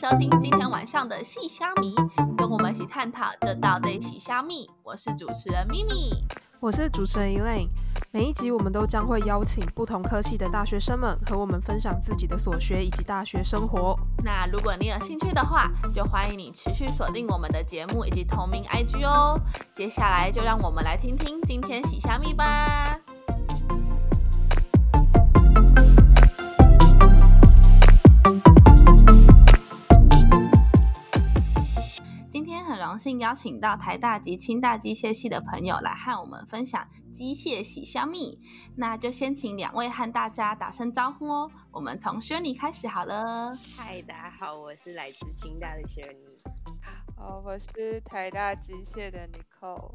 收听今天晚上的细虾米，跟我们一起探讨这道的细虾米。我是主持人咪咪，我是主持人 Elaine。每一集我们都将会邀请不同科系的大学生们和我们分享自己的所学以及大学生活。那如果你有兴趣的话，就欢迎你持续锁定我们的节目以及同名 IG 哦。接下来就让我们来听听今天洗虾米吧。幸邀请到台大及清大机械系的朋友来和我们分享机械喜香蜜，那就先请两位和大家打声招呼哦。我们从轩尼开始好了。嗨，大家好，我是来自清大的轩尼。哦，我是台大机械的 Nicole。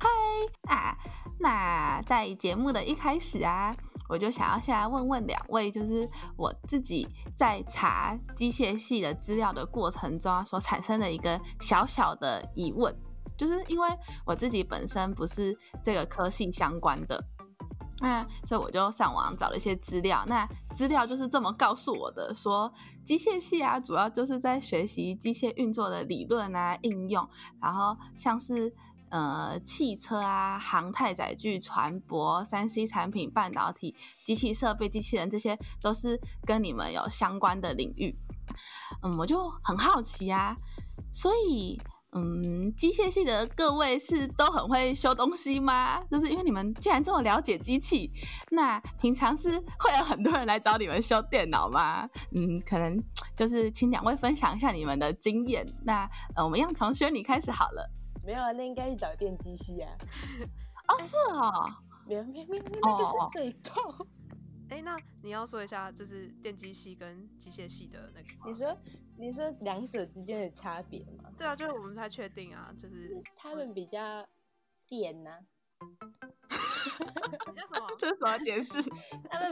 嗨啊，那在节目的一开始啊。我就想要先来问问两位，就是我自己在查机械系的资料的过程中所产生的一个小小的疑问，就是因为我自己本身不是这个科系相关的，那所以我就上网找了一些资料，那资料就是这么告诉我的，说机械系啊，主要就是在学习机械运作的理论啊、应用，然后像是。呃，汽车啊，航太载具、船舶、三 C 产品、半导体、机器设备、机器人，这些都是跟你们有相关的领域。嗯，我就很好奇啊，所以，嗯，机械系的各位是都很会修东西吗？就是因为你们既然这么了解机器，那平常是会有很多人来找你们修电脑吗？嗯，可能就是请两位分享一下你们的经验。那，呃，我们要从轩你开始好了。没有啊，那应该去找电机系啊。哦，是哦，没有没有没有，那个是嘴炮。哎，那你要说一下，就是电机系跟机械系的那个。你说你说两者之间的差别吗？对啊，就是我们不太确定啊，就是他们比较电呐。叫什么？这是什么解释？他们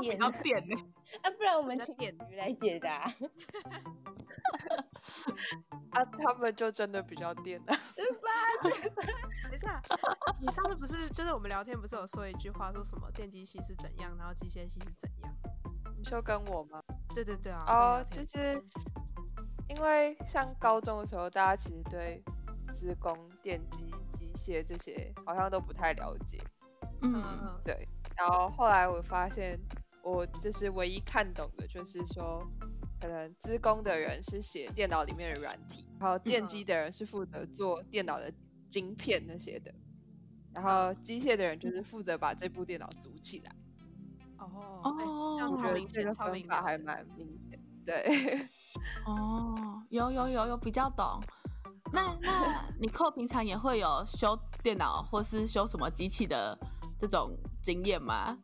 比较电呢？啊，不然我们请点鱼来解答。啊，他们就真的比较电啊，对吧？等一下，你上次不是就是我们聊天不是有说一句话，说什么电机系是怎样，然后机械系是怎样？你说跟我吗？对对对啊。哦，就是因为像高中的时候，大家其实对资工、电机、机械这些好像都不太了解。嗯，对。然后后来我发现，我就是唯一看懂的，就是说。可能资工的人是写电脑里面的软体，然后电机的人是负责做电脑的晶片那些的，然后机械的人就是负责把这部电脑组起来。哦哦，这样超明显，超明法还蛮明显。对，哦，有有有有比较懂。那那 你扣平常也会有修电脑或是修什么机器的这种经验吗？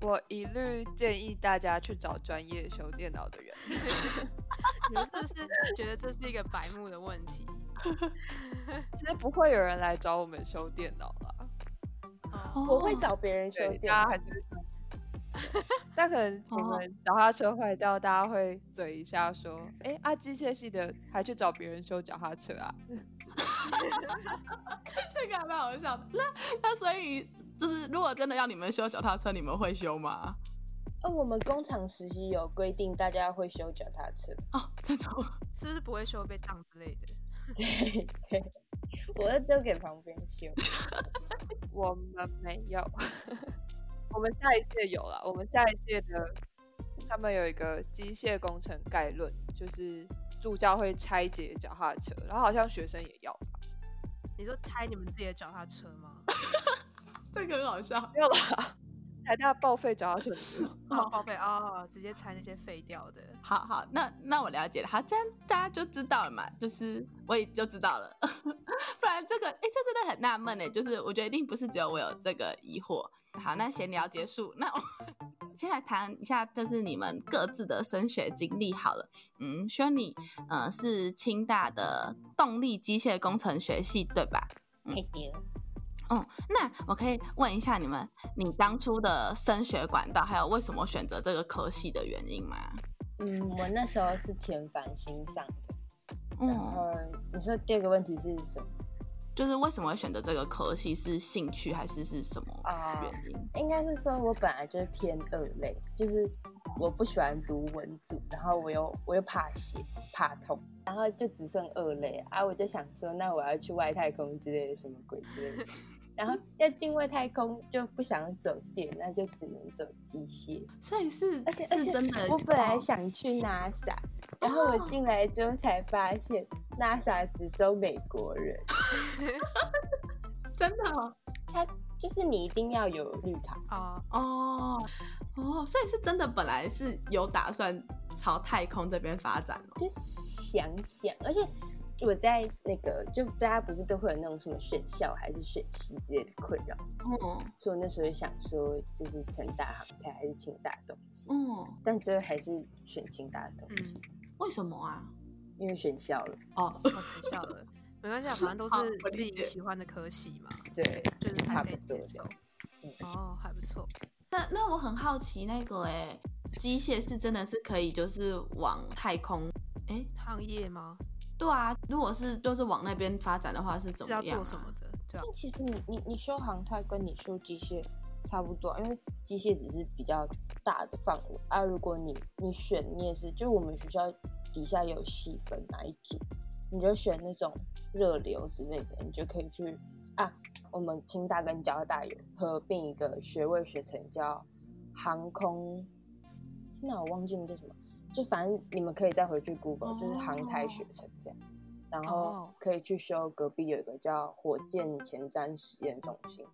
我一律建议大家去找专业修电脑的人。你是不是觉得这是一个白目的问题？其实不会有人来找我们修电脑啦。我会找别人修电脑。但可能我们脚踏车坏掉，大家会嘴一下说：“哎，啊，机械系的还去找别人修脚踏车啊？” 这个还蛮好笑。那那所以。就是如果真的要你们修脚踏车，你们会修吗？哦，我们工厂实习有规定，大家会修脚踏车哦。这种是不是不会修被当之类的？对对，我要丢给旁边修。我们没有，我们下一届有了。我们下一届的他们有一个机械工程概论，就是助教会拆解脚踏车，然后好像学生也要吧？你说拆你们自己的脚踏车吗？这个很好笑，没有了。台大报废脚踏车，好报废哦，直接拆那些废掉的。好好，那那我了解了。好，这样大家就知道了嘛，就是我也就知道了。不然这个，哎，这真的很纳闷哎，就是我觉得一定不是只有我有这个疑惑。好，那闲聊结束，那我 先来谈一下，就是你们各自的升学经历好了。嗯，说你呃是清大的动力机械工程学系对吧？对。嗯，那我可以问一下你们，你当初的升学管道，还有为什么选择这个科系的原因吗？嗯，我那时候是填繁星上的。嗯，你说第二个问题是什么？就是为什么会选择这个科系？是兴趣还是是什么原因？应该是说我本来就是偏二类，就是我不喜欢读文组，然后我又我又怕写怕痛，然后就只剩二类啊，我就想说，那我要去外太空之类的什么鬼之类的，然后要进外太空就不想走电，那就只能走机械。所以是，而且而且真的，我本来想去 NASA，然后我进来之后才发现 NASA 只收美国人，真的，他。就是你一定要有绿卡啊哦哦，所以是真的本来是有打算朝太空这边发展就想想，而且我在那个就大家不是都会有那种什么选校还是选系之类的困扰，嗯，所以我那时候想说就是成大航太还是清大东机，嗯，但最后还是选清大东机，为什么啊？因为选校了 哦，选校了。没关系，啊，反正都是自己喜欢的科系嘛。对，就是差不多。哦，还不错。那那我很好奇，那个哎，机械是真的是可以就是往太空哎创业吗？对啊，如果是就是往那边发展的话，是怎么样？是要做什么的？对啊。其实你你你修航太跟你修机械差不多，因为机械只是比较大的范围啊。如果你你选你也是，就我们学校底下有细分哪一组。你就选那种热流之类的，你就可以去啊。我们清大跟交大有合并一个学位学程，叫航空。那我忘记那叫什么，就反正你们可以再回去 Google，就是航太学程这样。然后可以去修隔壁有一个叫火箭前瞻实验中心，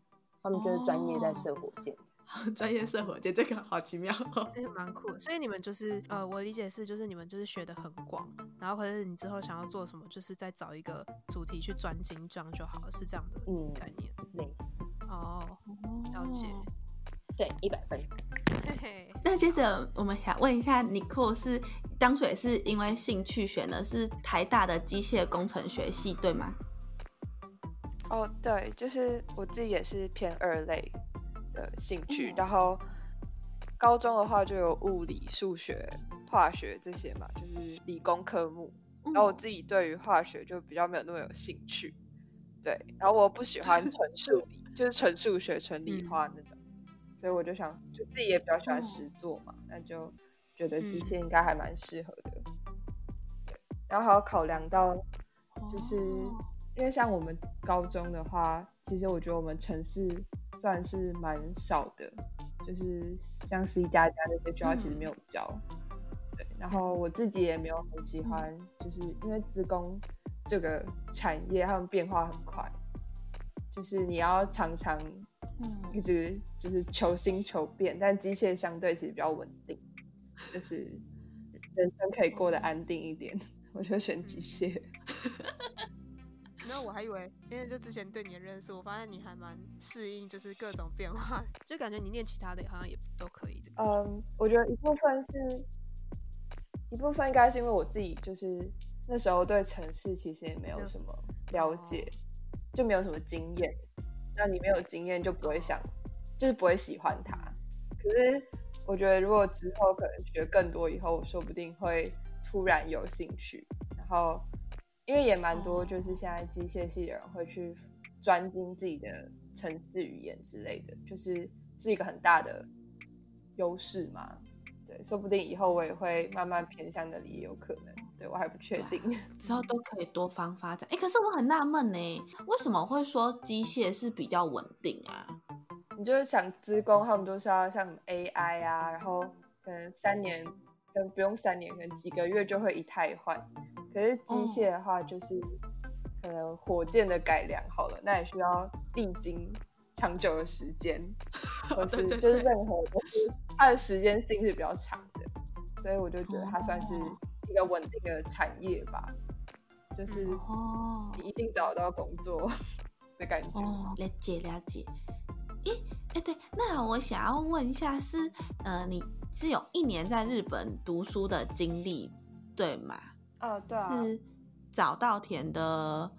他们就是专业在射火箭的。专业射火箭，这个好奇妙，那个蛮酷。所以你们就是呃，我理解是就是你们就是学的很广，然后或者是你之后想要做什么，就是再找一个主题去专精，这样就好了，是这样的概念。类似哦，了解。对，一百分。嘿嘿。那接着我们想问一下，尼克是当初也是因为兴趣选的是台大的机械工程学系，对吗？哦，对，就是我自己也是偏二类。的兴趣，然后高中的话就有物理、数学、化学这些嘛，就是理工科目。然后我自己对于化学就比较没有那么有兴趣，对。然后我不喜欢纯数理，就是纯数学、纯理化那种，所以我就想，就自己也比较喜欢实做嘛，那就觉得机械应该还蛮适合的。然后还要考量到，就是因为像我们高中的话，其实我觉得我们城市。算是蛮少的，就是像 C 加加那些学校其实没有教，对。然后我自己也没有很喜欢，就是因为资工这个产业，他们变化很快，就是你要常常一直就是求新求变，但机械相对其实比较稳定，就是人生可以过得安定一点，我就选机械。然后，我还以为，因为就之前对你的认识，我发现你还蛮适应，就是各种变化，就感觉你念其他的好像也都可以的。嗯，我觉得一部分是，一部分应该是因为我自己就是那时候对城市其实也没有什么了解，就没有什么经验。那你没有经验就不会想，就是不会喜欢它。可是我觉得如果之后可能学更多以后，说不定会突然有兴趣，然后。因为也蛮多，就是现在机械系的人会去专精自己的城市语言之类的，就是是一个很大的优势嘛。对，说不定以后我也会慢慢偏向那里，也有可能。对我还不确定，之后都可以多方发展。哎，可是我很纳闷呢，为什么会说机械是比较稳定啊？你就是想资工，他们都是要像 AI 啊，然后可能三年，跟不用三年，可能几个月就会一太换。可是机械的话，就是可能火箭的改良好了，那也需要历经长久的时间，或是就是任何它的时间性是比较长的，所以我就觉得它算是一个稳定的产业吧，就是你一定找到工作 的感觉。哦了解了解。诶诶，对，那我想要问一下，是呃，你是有一年在日本读书的经历，对吗？哦，对啊，是早稻田的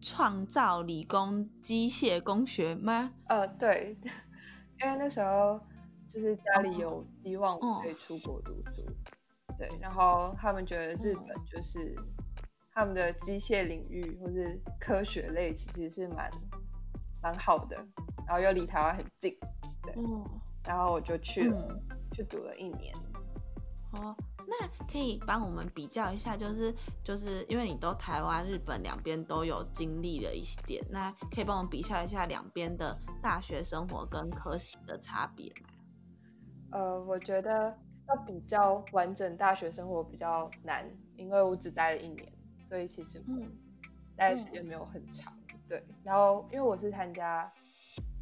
创造理工机械工学吗？呃，对，因为那时候就是家里有希望我可以出国读书，对，然后他们觉得日本就是他们的机械领域或是科学类其实是蛮蛮好的，然后又离台湾很近，对，然后我就去了，去读了一年。哦，那可以帮我们比较一下，就是就是因为你都台湾、日本两边都有经历了一些点，那可以帮我们比较一下两边的大学生活跟科系的差别吗？呃，我觉得要比较完整大学生活比较难，因为我只待了一年，所以其实嗯，待的时间没有很长。对，然后因为我是参加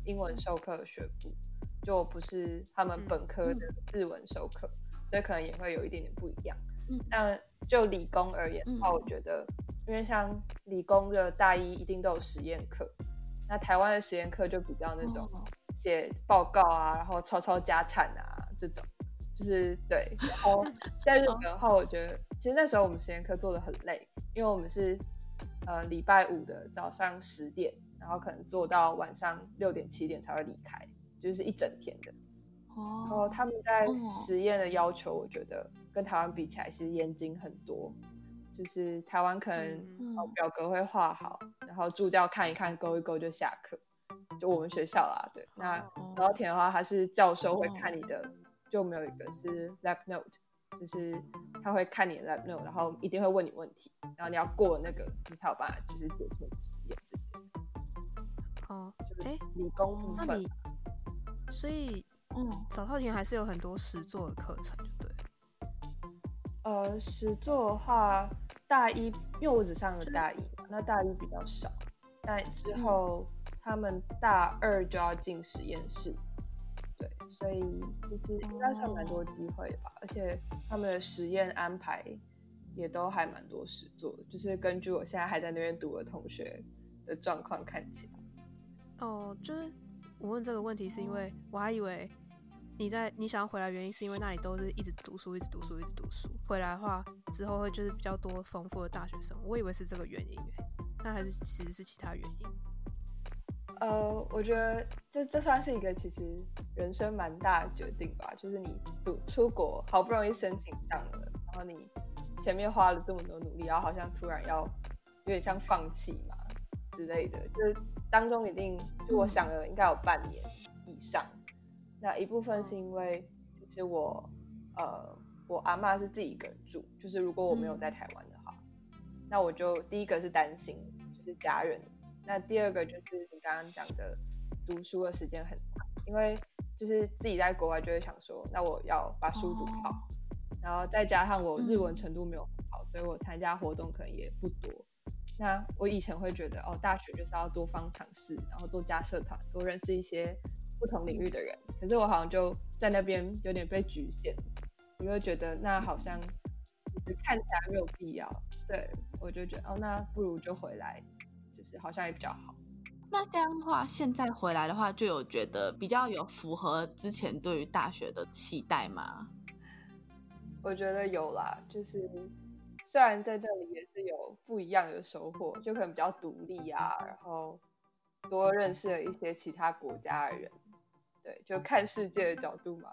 英文授课学部，就不是他们本科的日文授课。所以可能也会有一点点不一样，嗯，但就理工而言的话，我觉得，因为像理工的大一一定都有实验课，那台湾的实验课就比较那种写报告啊，然后抄抄家产啊这种，就是 对。然 后在日本的话，我觉得其实那时候我们实验课做的很累，因为我们是呃礼拜五的早上十点，然后可能做到晚上六点七点才会离开，就是一整天的。哦然后他们在实验的要求，我觉得跟台湾比起来是严谨很多。就是台湾可能表格会画好，然后助教看一看，勾一勾就下课。就我们学校啦，对。那然后填的话，他是教授会看你的，就没有一个是 lab note，就是他会看你的 lab note，然后一定会问你问题，然后你要过那个，你才有办法就是解出实验这些。哦，哎，理工部分，所以。嗯，早稻田还是有很多实作的课程，对。呃，实作的话，大一因为我只上了大一，那大一比较少，但之后他们大二就要进实验室，对，所以其实应该算蛮多机会吧。而且他们的实验安排也都还蛮多事做的，就是根据我现在还在那边读的同学的状况看起来。哦，就是我问这个问题是因为我还以为。你在你想要回来原因是因为那里都是一直读书，一直读书，一直读书。回来的话之后会就是比较多丰富的大学生活，我以为是这个原因诶，那还是其实是其他原因。呃，我觉得这这算是一个其实人生蛮大的决定吧，就是你读出国好不容易申请上了，然后你前面花了这么多努力，然后好像突然要有点像放弃嘛之类的，就是当中一定就我想了应该有半年以上。那一部分是因为，其实我，呃，我阿妈是自己一个人住，就是如果我没有在台湾的话，那我就第一个是担心，就是家人。那第二个就是你刚刚讲的，读书的时间很长，因为就是自己在国外就会想说，那我要把书读好，然后再加上我日文程度没有很好，所以我参加活动可能也不多。那我以前会觉得，哦，大学就是要多方尝试，然后多加社团，多认识一些。不同领域的人，可是我好像就在那边有点被局限，我就觉得那好像就是看起来没有必要，对我就觉得哦，那不如就回来，就是好像也比较好。那这样的话，现在回来的话，就有觉得比较有符合之前对于大学的期待吗？我觉得有啦，就是虽然在这里也是有不一样的收获，就可能比较独立啊，然后多认识了一些其他国家的人。对，就看世界的角度嘛，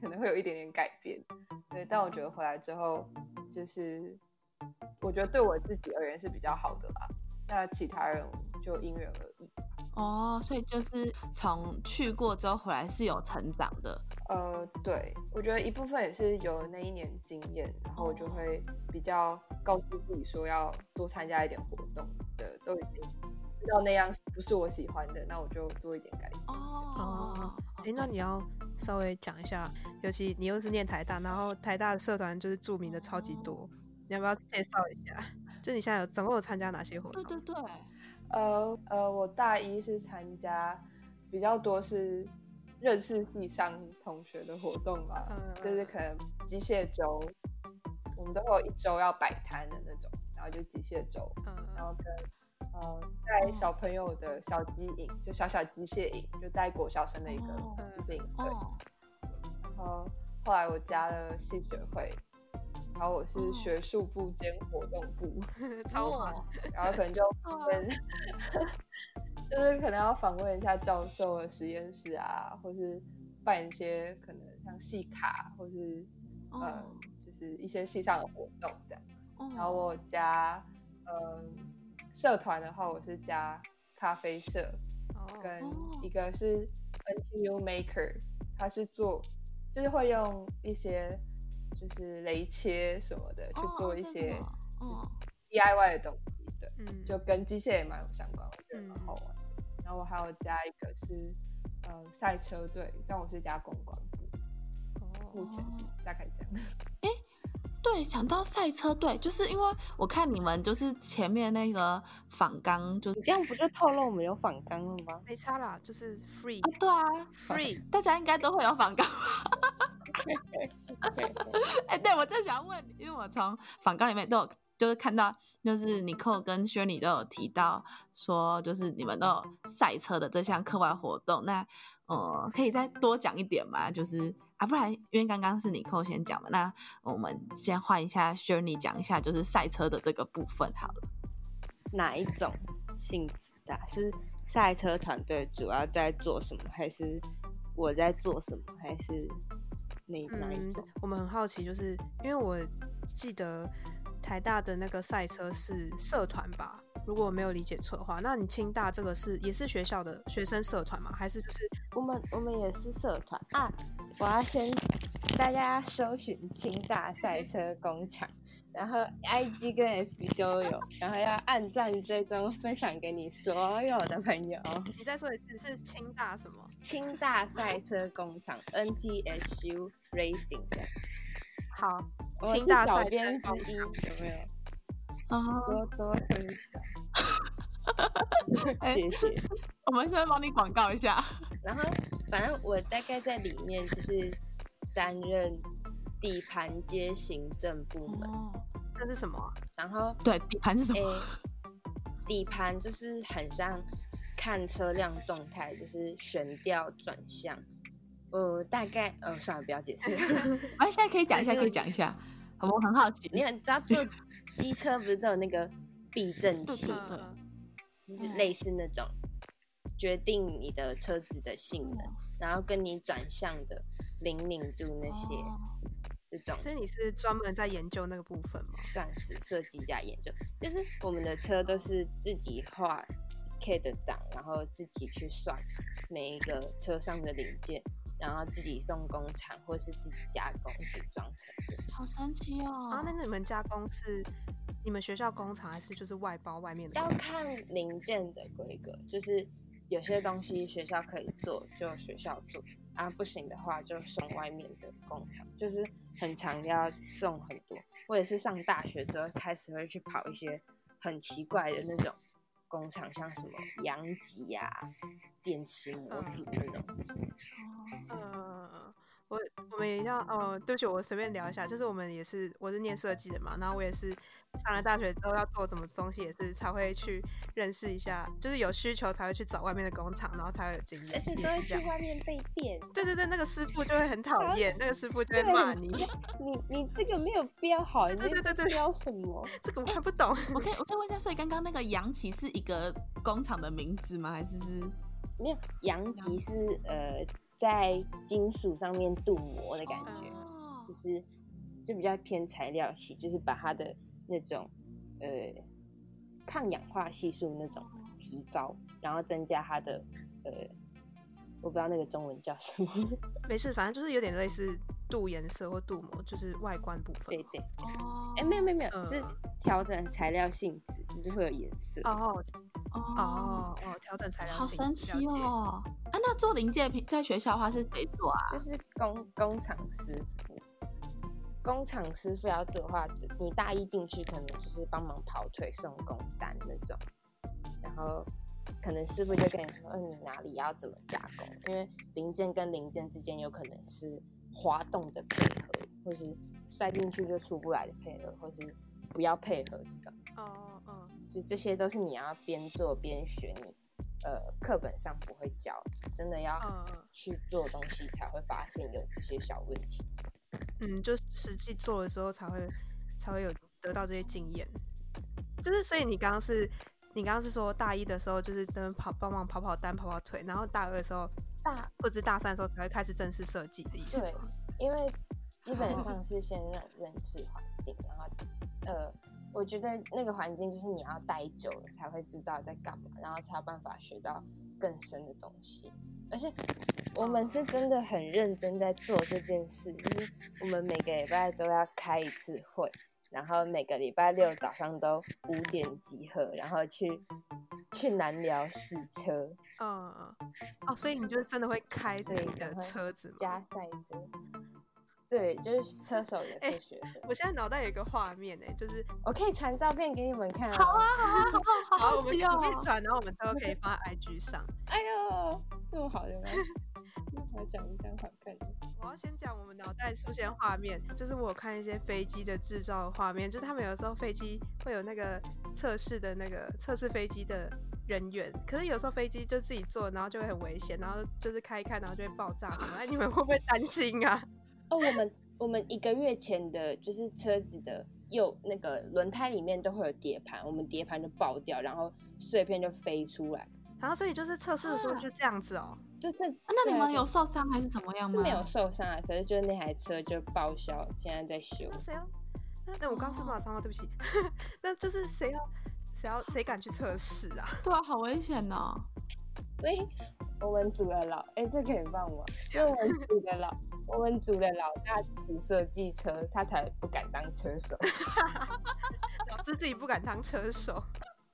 可能会有一点点改变。对，但我觉得回来之后，就是我觉得对我自己而言是比较好的啦。那其他人就因人而异。哦，所以就是从去过之后回来是有成长的。呃，对，我觉得一部分也是有那一年经验，然后我就会比较告诉自己说要多参加一点活动的，都已经知道那样不是我喜欢的，那我就做一点改变。哦，哎，那你要稍微讲一下，尤其你又是念台大，然后台大的社团就是著名的超级多，你要不要介绍一下？就你现在有总共有参加哪些活动？对对对，呃呃，我大一是参加比较多是认识系上同学的活动吧，就是可能机械周，我们都会有一周要摆摊的那种，然后就机械周，然后跟。呃，带小朋友的小机营，就小小机械影，就带国小生的一个机械营对。然后后来我加了戏学会，然后我是学术部兼活动部，超忙。然后可能就 跟，就是可能要访问一下教授的实验室啊，或是办一些可能像戏卡，或是呃，就是一些戏上的活动这样。然后我加，嗯。社团的话，我是加咖啡社，跟一个是 NTU Maker，他是做就是会用一些就是雷切什么的，去做一些哦 DIY 的东西，对，就跟机械也蛮有相关，我觉得蛮好玩。然后我还有加一个是呃赛车队，但我是加公关部，目前是大概这样。哎。对，想到赛车队，就是因为我看你们就是前面那个仿钢，就是这样，不就透露我们有仿钢了吗？没差啦，就是 free。对啊，free，大家应该都会有仿钢。哎，对我正想问，因为我从仿钢里面都有，就是看到，就是尼克跟轩尼都有提到说，就是你们都有赛车的这项课外活动，那呃，可以再多讲一点吗？就是。啊，不然因为刚刚是你扣先讲的，那我们先换一下 s h i r l e y 讲一下，就是赛车的这个部分好了。哪一种性质的？是赛车团队主要在做什么，还是我在做什么，还是哪哪一种？我们很好奇，就是因为我记得台大的那个赛车是社团吧？如果我没有理解错的话，那你清大这个是也是学校的学生社团吗？还是就是我们我们也是社团啊？我要先大家搜寻清大赛车工厂，然后 IG 跟 FB 都有，然后要按赞追踪分享给你所有的朋友。你再说一次是清大什么？清大赛车工厂 NTSU Racing 的。好，清大小编之一有没有？啊，多多分享。谢谢。我们先帮你广告一下。然后。反正我大概在里面就是担任底盘街行政部门，那是什么？然后对底盘是什么？底盘就是很像看车辆动态，就是悬吊转向。呃，大概呃，算了，不要解释。哎，现在可以讲一下，可以讲一下。我很好奇，你很知道坐机车不是都有那个避震 器，就是类似那种。决定你的车子的性能，然后跟你转向的灵敏度那些，这种。所以你是专门在研究那个部分吗？算是设计加研究，就是我们的车都是自己画 K 的档，然后自己去算每一个车上的零件，然后自己送工厂或是自己加工组装成的。好神奇哦！啊，那你们加工是你们学校工厂还是就是外包外面的？要看零件的规格，就是。有些东西学校可以做，就学校做啊，不行的话就送外面的工厂，就是很常要送很多。我也是上大学之后开始会去跑一些很奇怪的那种工厂，像什么阳极呀、电池模组那种。嗯。我我们也要哦，对不起，我随便聊一下，就是我们也是，我是念设计的嘛，然后我也是上了大学之后要做什么东西，也是才会去认识一下，就是有需求才会去找外面的工厂，然后才会有经验。而且都会去外面被电。对对对，那个师傅就会很讨厌，那个师傅就会骂你。你你这个没有标好，对对对对，标什么？这怎么看不 懂？我可以我可以问一下，所以刚刚那个杨奇是一个工厂的名字吗？还是是？没有，阳极是呃。在金属上面镀膜的感觉，就是就比较偏材料系，就是把它的那种呃抗氧化系数那种提高，然后增加它的呃，我不知道那个中文叫什么，没事，反正就是有点类似镀颜色或镀膜，就是外观部分。对对，哦，哎，没有没有没有，是调整材料性质，只是会有颜色。哦。哦哦，调整材料，好神奇哦！啊，那做零件品在学校的话是谁做啊？就是工工厂师傅，工厂师傅要做的话，你大一进去可能就是帮忙跑腿送工单那种，然后可能师傅就跟你说，嗯，你哪里要怎么加工？因为零件跟零件之间有可能是滑动的配合，或是塞进去就出不来的配合，或是不要配合这种。哦。就这些都是你要边做边学，你呃课本上不会教，真的要去做东西才会发现有这些小问题。嗯，就实际做的时候才会才会有得到这些经验。就是所以你刚刚是，你刚刚是说大一的时候就是跟跑帮忙跑跑单跑跑腿，然后大二的时候大或者大三的时候才会开始正式设计的意思。对，因为基本上 是先认认识环境，然后呃。我觉得那个环境就是你要待久了才会知道在干嘛，然后才有办法学到更深的东西。而且我们是真的很认真在做这件事，就是我们每个礼拜都要开一次会，然后每个礼拜六早上都五点集合，然后去去南寮试车。嗯嗯，哦，所以你就真的会开自己的车子？加赛车。对，就是车手也是学生。我现在脑袋有一个画面哎，就是我可以传照片给你们看。好啊，好啊，好，好，我们可以传，然后我们之后可以放在 IG 上。哎呦，这么好的吗？我讲一下好看的。我要先讲我们脑袋出现画面，就是我看一些飞机的制造的画面，就是他们有时候飞机会有那个测试的那个测试飞机的人员，可是有时候飞机就自己坐，然后就会很危险，然后就是开一开，然后就会爆炸什么。哎，你们会不会担心啊？哦，我们我们一个月前的，就是车子的右那个轮胎里面都会有碟盘，我们碟盘就爆掉，然后碎片就飞出来。然后所以就是测试的时候就这样子哦，就是那你们有受伤还是怎么样吗？是没有受伤啊，可是就是那台车就报销，现在在修。那谁要？那那我刚是马脏话，对不起。那就是谁要谁要谁敢去测试啊？对啊，好危险哦。所以我们组的老哎，这可以放吗？因为我们组的老。我们组的老大自己设计车，他才不敢当车手，导致自己不敢当车手。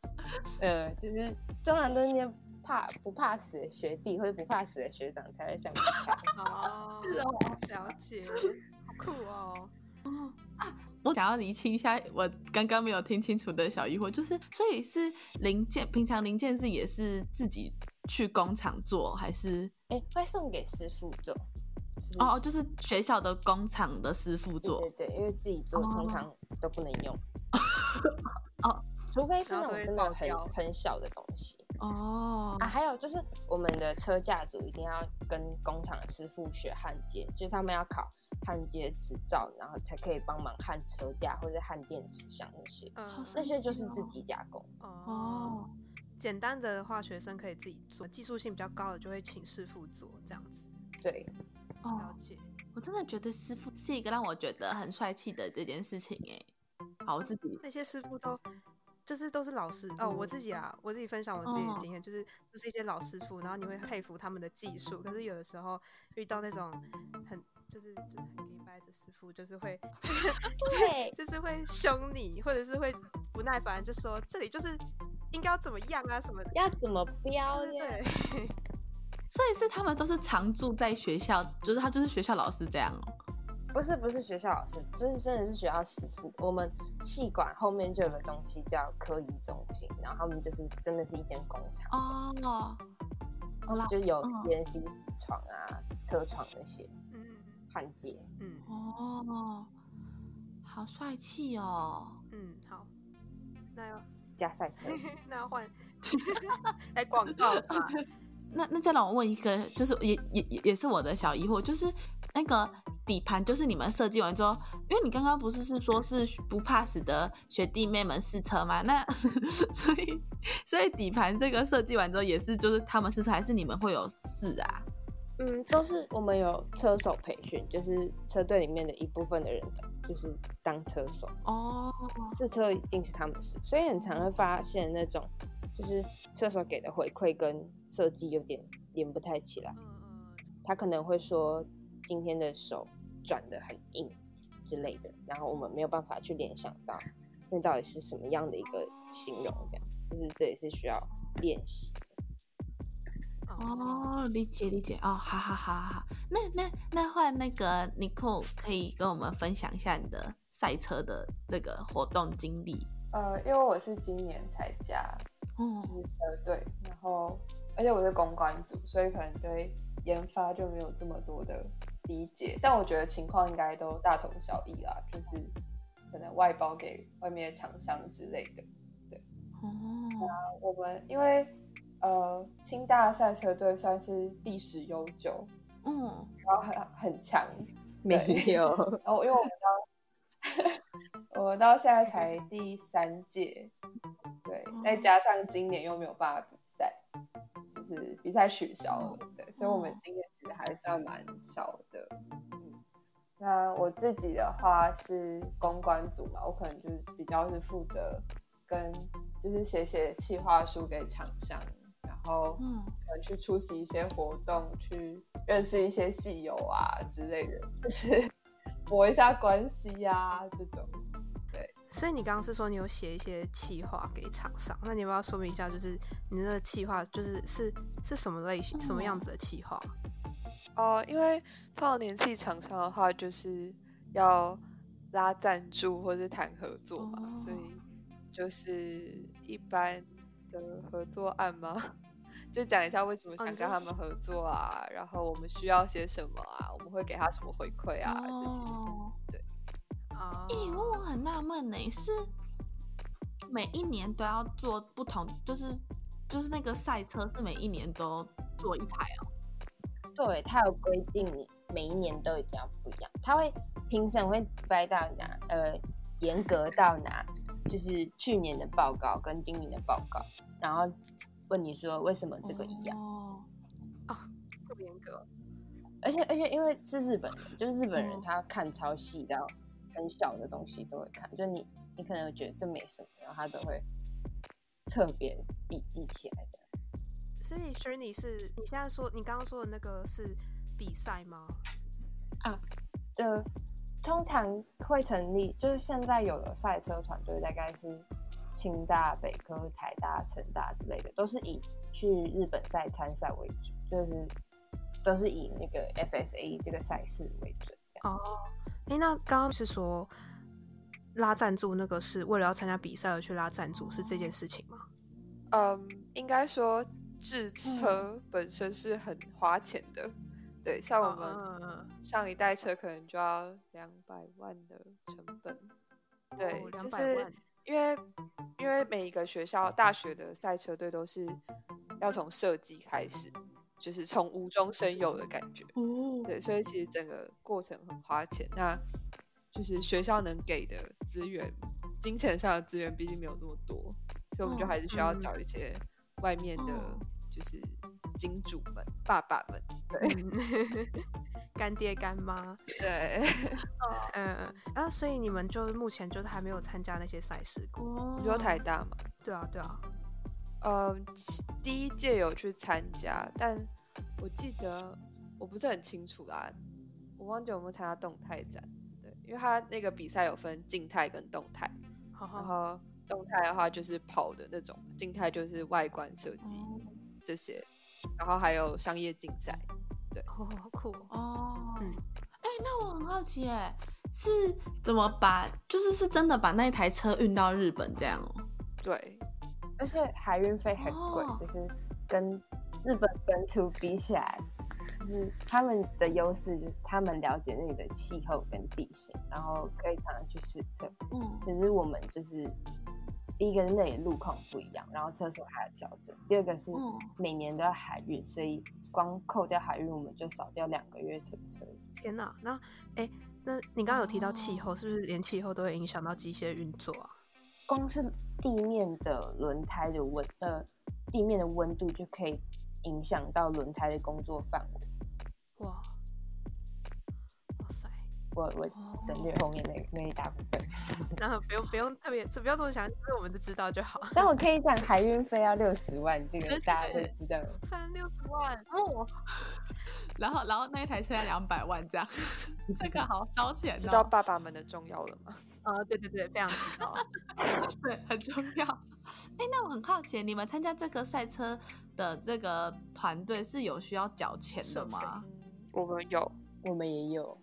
呃，就是通常都是那些怕不怕死的学弟或者不怕死的学长才会想开。哦，了解，好酷哦。哦啊，我想要厘清一下我刚刚没有听清楚的小疑惑，就是所以是零件，平常零件是也是自己去工厂做，还是哎会送给师傅做？哦，就是学校的工厂的师傅做，对对，因为自己做通常都不能用，哦，除非是那种真的很很小的东西哦。啊，还有就是我们的车架组一定要跟工厂的师傅学焊接，就是他们要考焊接执照，然后才可以帮忙焊车架或者焊电池箱那些，那些就是自己加工哦。简单的话，学生可以自己做，技术性比较高的就会请师傅做这样子。对。了解，我真的觉得师傅是一个让我觉得很帅气的这件事情哎。好，我自己那些师傅都就是都是老师哦。我自己啊，我自己分享我自己的经验，就是就是一些老师傅，然后你会佩服他们的技术。可是有的时候遇到那种很就是就是很给掰的师傅，就是会 对，就是会凶你，或者是会不耐烦，就说这里就是应该要怎么样啊，什么要怎么 标对。所以是他们都是常住在学校，就是他就是学校老师这样哦。不是不是学校老师，这是真的是学校师傅。我们系馆后面就有个东西叫科仪中心，然后他们就是真的是一间工厂哦，就有 CNC 床啊、车床那些，嗯，焊接，嗯，哦，好帅气哦，嗯，好，那要加赛车，那要换 来广告。那那再让我问一个，就是也也也是我的小疑惑，就是那个底盘，就是你们设计完之后，因为你刚刚不是是说是不怕死的学弟妹们试车吗？那 所以所以底盘这个设计完之后，也是就是他们试车，还是你们会有试啊？嗯，都是我们有车手培训，就是车队里面的一部分的人，就是当车手哦，试车一定是他们试，所以很常会发现那种。就是厕所给的回馈跟设计有点连不太起来，他可能会说今天的手转的很硬之类的，然后我们没有办法去联想到那到底是什么样的一个形容，这样就是这也是需要练习。哦，理解理解哦，好好好好好，那那那换那个 Nicole 可以跟我们分享一下你的赛车的这个活动经历。呃，因为我是今年才加。就是车队，然后而且我是公关组，所以可能对研发就没有这么多的理解。但我觉得情况应该都大同小异啦，就是可能外包给外面的厂商之类的。对，哦，那我们因为呃清大赛车队算是历史悠久，嗯，然后很很强，没有，然后因为我们到 我们到现在才第三届。对，再加上今年又没有办法比赛，就是比赛取消了，对，所以我们今年其实还算蛮少的。嗯，那我自己的话是公关组嘛，我可能就是比较是负责跟就是写写企划书给厂商，然后可能去出席一些活动，去认识一些戏友啊之类的，就是 博一下关系呀这种。对，所以你刚刚是说你有写一些企划给厂商，那你要不要说明一下，就是你那个企划就是是是什么类型、什么样子的企划？哦，因为放年气厂商的话，就是要拉赞助或者谈合作嘛，所以就是一般的合作案吗，就讲一下为什么想跟他们合作啊，然后我们需要些什么啊，我们会给他什么回馈啊这些。咦，我很纳闷呢，是每一年都要做不同，就是就是那个赛车是每一年都做一台哦。对他有规定，你每一年都一定要不一样。他会评审会掰到哪？呃，严格到哪？就是去年的报告跟今年的报告，然后问你说为什么这个一样？哦，这么严格。而且而且因为是日本人，就是日本人他看超细到很小的东西都会看，就你你可能觉得这没什么，然后他都会特别笔记起来这样。所以 s h i r n y 是你现在说你刚刚说的那个是比赛吗？啊，呃，通常会成立，就是现在有的赛车团队大概是清大、北科、台大、成大之类的，都是以去日本赛参赛为主，就是都是以那个 FSA 这个赛事为准。哦，哎，那刚刚是说拉赞助那个是为了要参加比赛而去拉赞助，是这件事情吗？嗯，应该说。制车本身是很花钱的，对，像我们上一代车可能就要两百万的成本，对，就是因为因为每一个学校大学的赛车队都是要从设计开始，就是从无中生有的感觉，对，所以其实整个过程很花钱，那就是学校能给的资源，金钱上的资源毕竟没有那么多，所以我们就还是需要找一些。外面的就是金主们、爸爸们，对，干爹干妈，对，嗯啊，所以你们就目前就是还没有参加那些赛事过。你说台大嘛？对啊，对啊。呃，第一届有去参加，但我记得我不是很清楚啦，我忘记有没有参加动态展。对，因为他那个比赛有分静态跟动态，然后。动态的话就是跑的那种，静态就是外观设计这些，然后还有商业竞赛，对，好酷哦。嗯，哎，那我很好奇，哎，是怎么把，就是是真的把那台车运到日本这样哦？对，而且海运费很贵，就是跟日本本土比起来。就是他们的优势，就是他们了解那里的气候跟地形，然后可以常常去试车。嗯，可是我们就是第一个是那里路况不一样，然后车速还要调整；第二个是每年都要海运，所以光扣掉海运，我们就少掉两个月乘车。天哪，那哎，那你刚刚有提到气候，是不是连气候都会影响到机械运作啊？光是地面的轮胎的温，呃，地面的温度就可以影响到轮胎的工作范围。哇，我我省略后面那那一大部分，然后不用不用特别，不要这么想，就是我们都知道就好。但我 可以讲海运费要六十万，这个大家都知道。三六十万哦，然后然后那一台车要两百万这样，这个好烧钱。知道爸爸们的重要了吗？啊，对对对，非常知道，对，很重要。哎，那我很好奇，你们参加这个赛车的这个团队是有需要缴钱的吗？我们有，我们也有，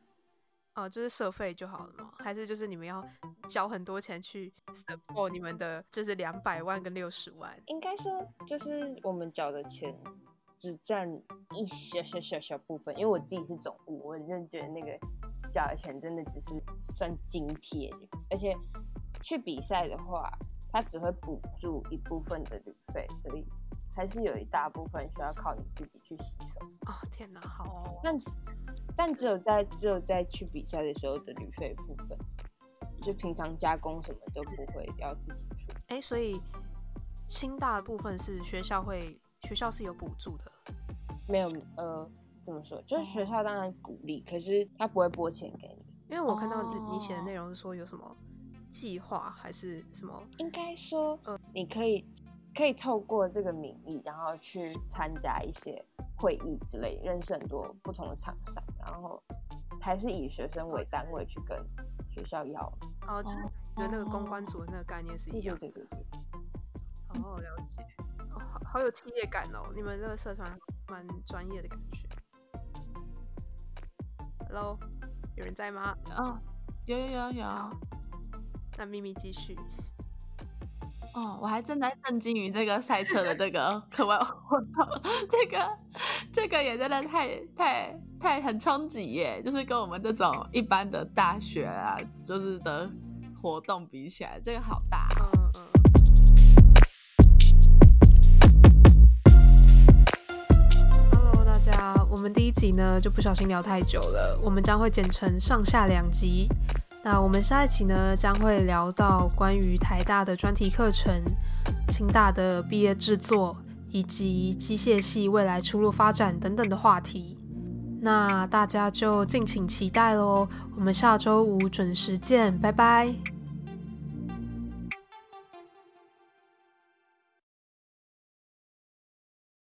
哦，就是社费就好了吗？还是就是你们要交很多钱去 support 你们的，就是两百万跟六十万？应该说，就是我们缴的钱只占一小小小小部分，因为我自己是总务，我真的觉得那个缴的钱真的只是算津贴，而且去比赛的话，他只会补助一部分的旅费，所以。还是有一大部分需要靠你自己去吸收哦！天哪，好。但但只有在只有在去比赛的时候的旅费部分，就平常加工什么都不会要自己出。哎，所以清大的部分是学校会学校是有补助的？没有，呃，怎么说？就是学校当然鼓励，可是他不会拨钱给你。因为我看到你你写的内容是说有什么计划还是什么？应该说，呃，你可以。可以透过这个名义，然后去参加一些会议之类，认识很多不同的厂商，然后还是以学生为单位去跟学校要。哦，就是觉得那个公关组的那个概念是一样。对对对对。哦，了解。好，好有企业感哦！你们这个社团蛮专业的感觉。Hello，有人在吗？哦，有有有有。那秘密继续。哦，我还正在震惊于这个赛车的这个课外活动，这个这个也真的太太太很冲击耶！就是跟我们这种一般的大学啊，就是的活动比起来，这个好大。嗯嗯。Hello，大家，我们第一集呢就不小心聊太久了，我们将会剪成上下两集。那我们下一期呢，将会聊到关于台大的专题课程、清大的毕业制作，以及机械系未来出路发展等等的话题。那大家就敬请期待喽！我们下周五准时见，拜拜。